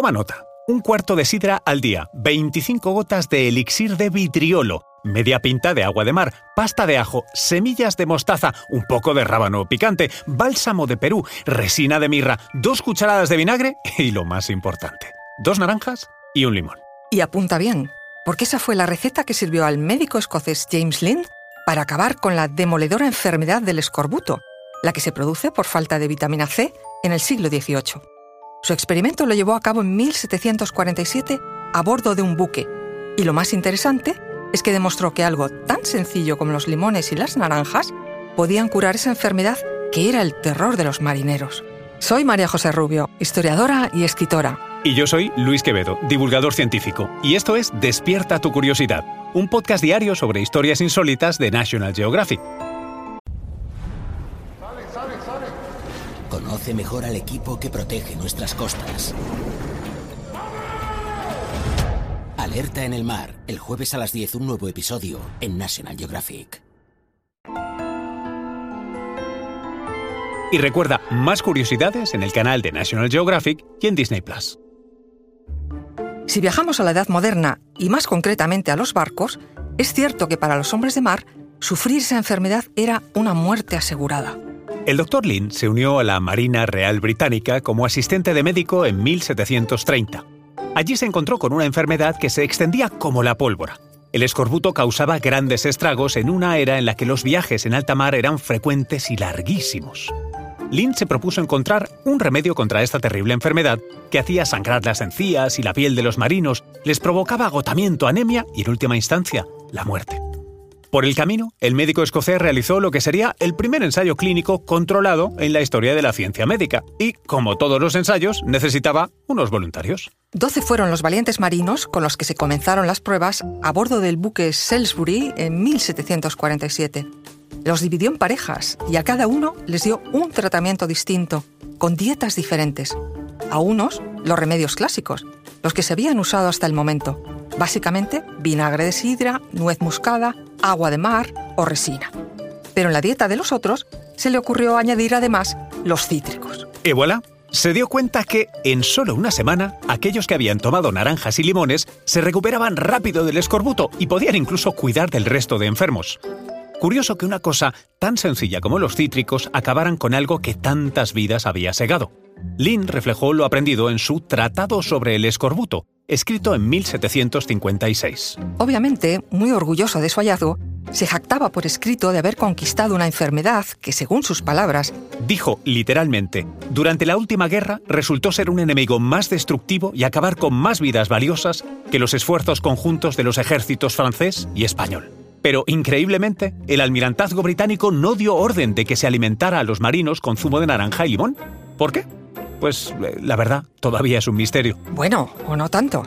Toma nota. Un cuarto de sidra al día, 25 gotas de elixir de vitriolo, media pinta de agua de mar, pasta de ajo, semillas de mostaza, un poco de rábano picante, bálsamo de Perú, resina de mirra, dos cucharadas de vinagre y lo más importante, dos naranjas y un limón. Y apunta bien, porque esa fue la receta que sirvió al médico escocés James Lind para acabar con la demoledora enfermedad del escorbuto, la que se produce por falta de vitamina C en el siglo XVIII. Su experimento lo llevó a cabo en 1747 a bordo de un buque, y lo más interesante es que demostró que algo tan sencillo como los limones y las naranjas podían curar esa enfermedad que era el terror de los marineros. Soy María José Rubio, historiadora y escritora. Y yo soy Luis Quevedo, divulgador científico, y esto es Despierta tu curiosidad, un podcast diario sobre historias insólitas de National Geographic. Conoce mejor al equipo que protege nuestras costas. Alerta en el mar, el jueves a las 10 un nuevo episodio en National Geographic. Y recuerda más curiosidades en el canal de National Geographic y en Disney Plus. Si viajamos a la Edad Moderna, y más concretamente a los barcos, es cierto que para los hombres de mar, sufrir esa enfermedad era una muerte asegurada. El doctor Lynn se unió a la Marina Real Británica como asistente de médico en 1730. Allí se encontró con una enfermedad que se extendía como la pólvora. El escorbuto causaba grandes estragos en una era en la que los viajes en alta mar eran frecuentes y larguísimos. Lynn se propuso encontrar un remedio contra esta terrible enfermedad que hacía sangrar las encías y la piel de los marinos, les provocaba agotamiento, anemia y, en última instancia, la muerte. Por el camino, el médico escocés realizó lo que sería el primer ensayo clínico controlado en la historia de la ciencia médica y, como todos los ensayos, necesitaba unos voluntarios. Doce fueron los valientes marinos con los que se comenzaron las pruebas a bordo del buque Salisbury en 1747. Los dividió en parejas y a cada uno les dio un tratamiento distinto, con dietas diferentes. A unos, los remedios clásicos, los que se habían usado hasta el momento, Básicamente, vinagre de sidra, nuez moscada, agua de mar o resina. Pero en la dieta de los otros se le ocurrió añadir además los cítricos. Y voilà, se dio cuenta que en solo una semana aquellos que habían tomado naranjas y limones se recuperaban rápido del escorbuto y podían incluso cuidar del resto de enfermos. Curioso que una cosa tan sencilla como los cítricos acabaran con algo que tantas vidas había segado. Lynn reflejó lo aprendido en su Tratado sobre el escorbuto, escrito en 1756. Obviamente, muy orgulloso de su hallazgo, se jactaba por escrito de haber conquistado una enfermedad que, según sus palabras, dijo literalmente, durante la última guerra resultó ser un enemigo más destructivo y acabar con más vidas valiosas que los esfuerzos conjuntos de los ejércitos francés y español. Pero, increíblemente, el almirantazgo británico no dio orden de que se alimentara a los marinos con zumo de naranja y limón. ¿Por qué? Pues eh, la verdad, todavía es un misterio. Bueno, o no tanto.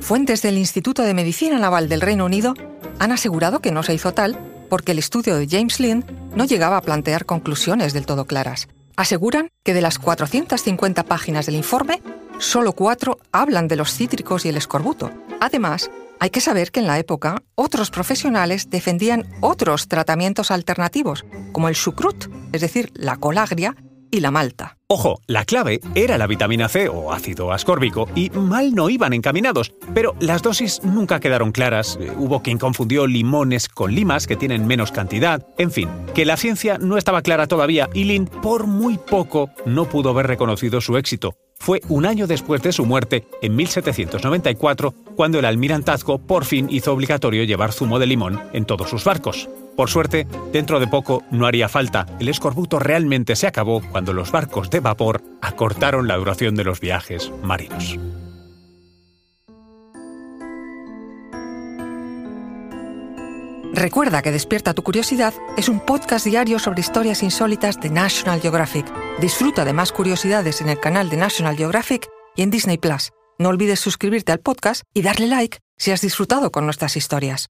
Fuentes del Instituto de Medicina Naval del Reino Unido han asegurado que no se hizo tal porque el estudio de James Lind no llegaba a plantear conclusiones del todo claras. Aseguran que de las 450 páginas del informe, solo cuatro hablan de los cítricos y el escorbuto. Además, hay que saber que en la época otros profesionales defendían otros tratamientos alternativos, como el sucrut, es decir, la colagria, y la malta. Ojo, la clave era la vitamina C o ácido ascórbico y mal no iban encaminados, pero las dosis nunca quedaron claras. Eh, hubo quien confundió limones con limas que tienen menos cantidad. En fin, que la ciencia no estaba clara todavía y Lind por muy poco no pudo haber reconocido su éxito. Fue un año después de su muerte, en 1794, cuando el almirantazgo por fin hizo obligatorio llevar zumo de limón en todos sus barcos. Por suerte, dentro de poco no haría falta. El escorbuto realmente se acabó cuando los barcos de vapor acortaron la duración de los viajes marinos. Recuerda que Despierta tu Curiosidad es un podcast diario sobre historias insólitas de National Geographic. Disfruta de más curiosidades en el canal de National Geographic y en Disney Plus. No olvides suscribirte al podcast y darle like si has disfrutado con nuestras historias.